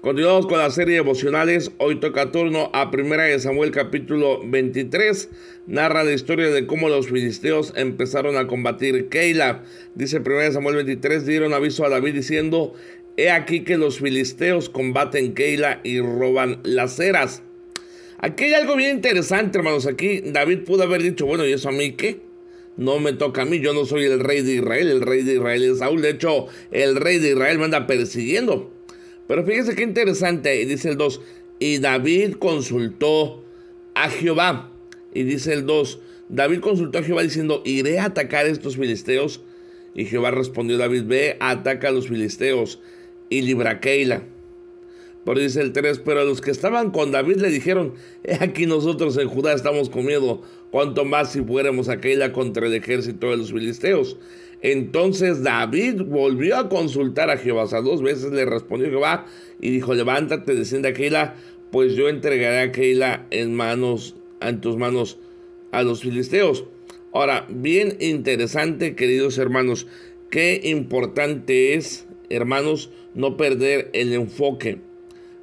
Continuamos con la serie de devocionales. Hoy toca turno a Primera de Samuel capítulo 23. Narra la historia de cómo los filisteos empezaron a combatir Keila. Dice Primera de Samuel 23, dieron aviso a David diciendo, he aquí que los filisteos combaten Keila y roban las ceras. Aquí hay algo bien interesante, hermanos. Aquí David pudo haber dicho, bueno, ¿y eso a mí qué? No me toca a mí, yo no soy el rey de Israel, el rey de Israel es Saúl. De hecho, el rey de Israel me anda persiguiendo. Pero fíjese qué interesante, dice el 2, y David consultó a Jehová. Y dice el 2, David consultó a Jehová diciendo, iré a atacar estos filisteos. Y Jehová respondió David, ve, ataca a los filisteos y libra Keila. Pero dice el 3, pero los que estaban con David le dijeron, he aquí nosotros en Judá estamos con miedo, cuanto más si fuéramos a Keila contra el ejército de los filisteos. Entonces David volvió a consultar a Jehová. O sea, dos veces le respondió Jehová y dijo, levántate, desciende a Keila, pues yo entregaré a Keila en manos, en tus manos a los filisteos. Ahora, bien interesante, queridos hermanos, qué importante es, hermanos, no perder el enfoque.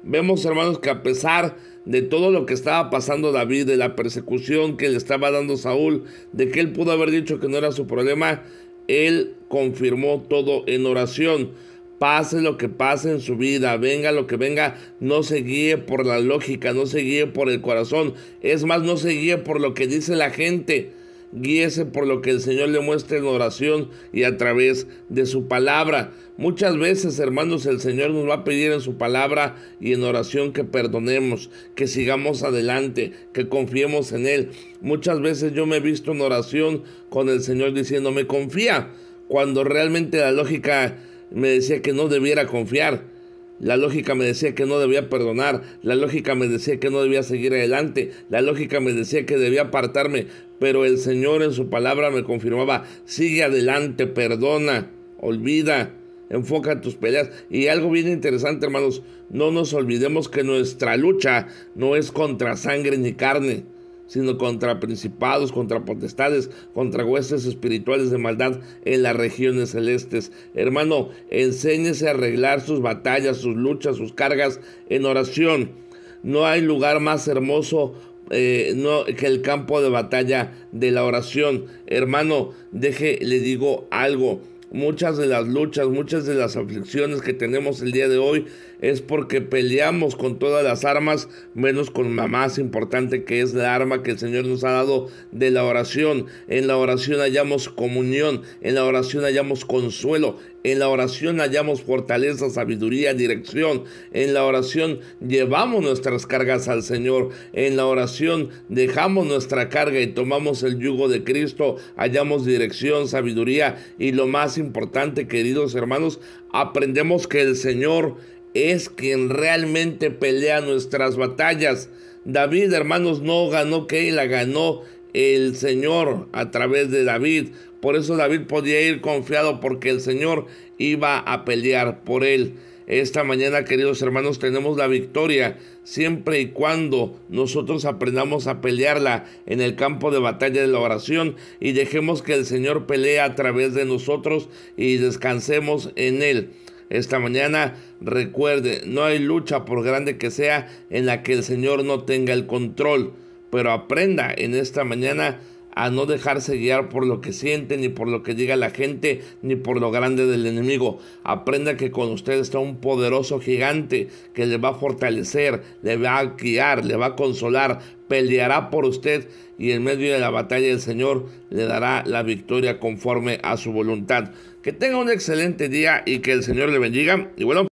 Vemos, hermanos, que a pesar de todo lo que estaba pasando David, de la persecución que le estaba dando Saúl, de que él pudo haber dicho que no era su problema, él confirmó todo en oración. Pase lo que pase en su vida, venga lo que venga, no se guíe por la lógica, no se guíe por el corazón. Es más, no se guíe por lo que dice la gente. Guíese por lo que el Señor le muestra en oración y a través de su palabra. Muchas veces, hermanos, el Señor nos va a pedir en su palabra y en oración que perdonemos, que sigamos adelante, que confiemos en Él. Muchas veces yo me he visto en oración con el Señor diciéndome confía, cuando realmente la lógica me decía que no debiera confiar. La lógica me decía que no debía perdonar, la lógica me decía que no debía seguir adelante, la lógica me decía que debía apartarme, pero el Señor en su palabra me confirmaba, sigue adelante, perdona, olvida, enfoca tus peleas. Y algo bien interesante, hermanos, no nos olvidemos que nuestra lucha no es contra sangre ni carne sino contra principados, contra potestades, contra huestes espirituales de maldad en las regiones celestes. Hermano, enséñese a arreglar sus batallas, sus luchas, sus cargas en oración. No hay lugar más hermoso eh, que el campo de batalla de la oración. Hermano, deje, le digo algo muchas de las luchas, muchas de las aflicciones que tenemos el día de hoy es porque peleamos con todas las armas, menos con la más importante que es la arma que el Señor nos ha dado de la oración. En la oración hallamos comunión, en la oración hallamos consuelo, en la oración hallamos fortaleza, sabiduría, dirección. En la oración llevamos nuestras cargas al Señor. En la oración dejamos nuestra carga y tomamos el yugo de Cristo. Hallamos dirección, sabiduría y lo más importante, queridos hermanos, aprendemos que el Señor es quien realmente pelea nuestras batallas. David, hermanos, no ganó la ganó el Señor a través de David. Por eso David podía ir confiado porque el Señor iba a pelear por él. Esta mañana, queridos hermanos, tenemos la victoria siempre y cuando nosotros aprendamos a pelearla en el campo de batalla de la oración y dejemos que el Señor pelee a través de nosotros y descansemos en Él. Esta mañana recuerde, no hay lucha por grande que sea en la que el Señor no tenga el control, pero aprenda en esta mañana a no dejarse guiar por lo que siente, ni por lo que diga la gente, ni por lo grande del enemigo. Aprenda que con usted está un poderoso gigante que le va a fortalecer, le va a guiar, le va a consolar, peleará por usted y en medio de la batalla el Señor le dará la victoria conforme a su voluntad. Que tenga un excelente día y que el Señor le bendiga. Y bueno,